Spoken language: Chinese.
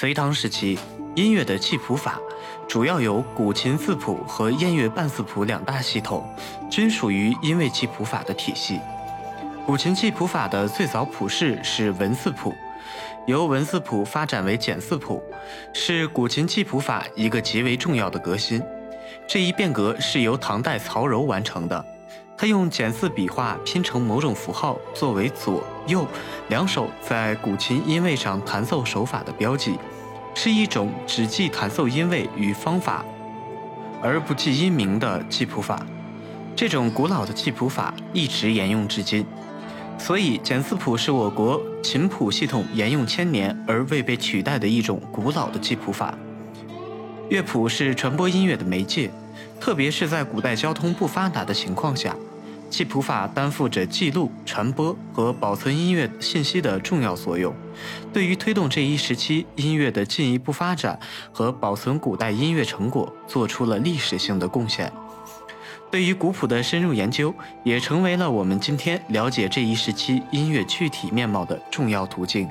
隋唐时期，音乐的记谱法主要有古琴四谱和燕乐半四谱两大系统，均属于音位记谱法的体系。古琴记谱法的最早谱式是文四谱，由文四谱发展为简四谱，是古琴记谱法一个极为重要的革新。这一变革是由唐代曹柔完成的。他用简四笔画拼成某种符号作为左右两手在古琴音位上弹奏手法的标记，是一种只记弹奏音位与方法，而不记音名的记谱法。这种古老的记谱法一直沿用至今，所以简四谱是我国琴谱系统沿用千年而未被取代的一种古老的记谱法。乐谱是传播音乐的媒介，特别是在古代交通不发达的情况下。记谱法担负着记录、传播和保存音乐信息的重要作用，对于推动这一时期音乐的进一步发展和保存古代音乐成果做出了历史性的贡献。对于古谱的深入研究，也成为了我们今天了解这一时期音乐具体面貌的重要途径。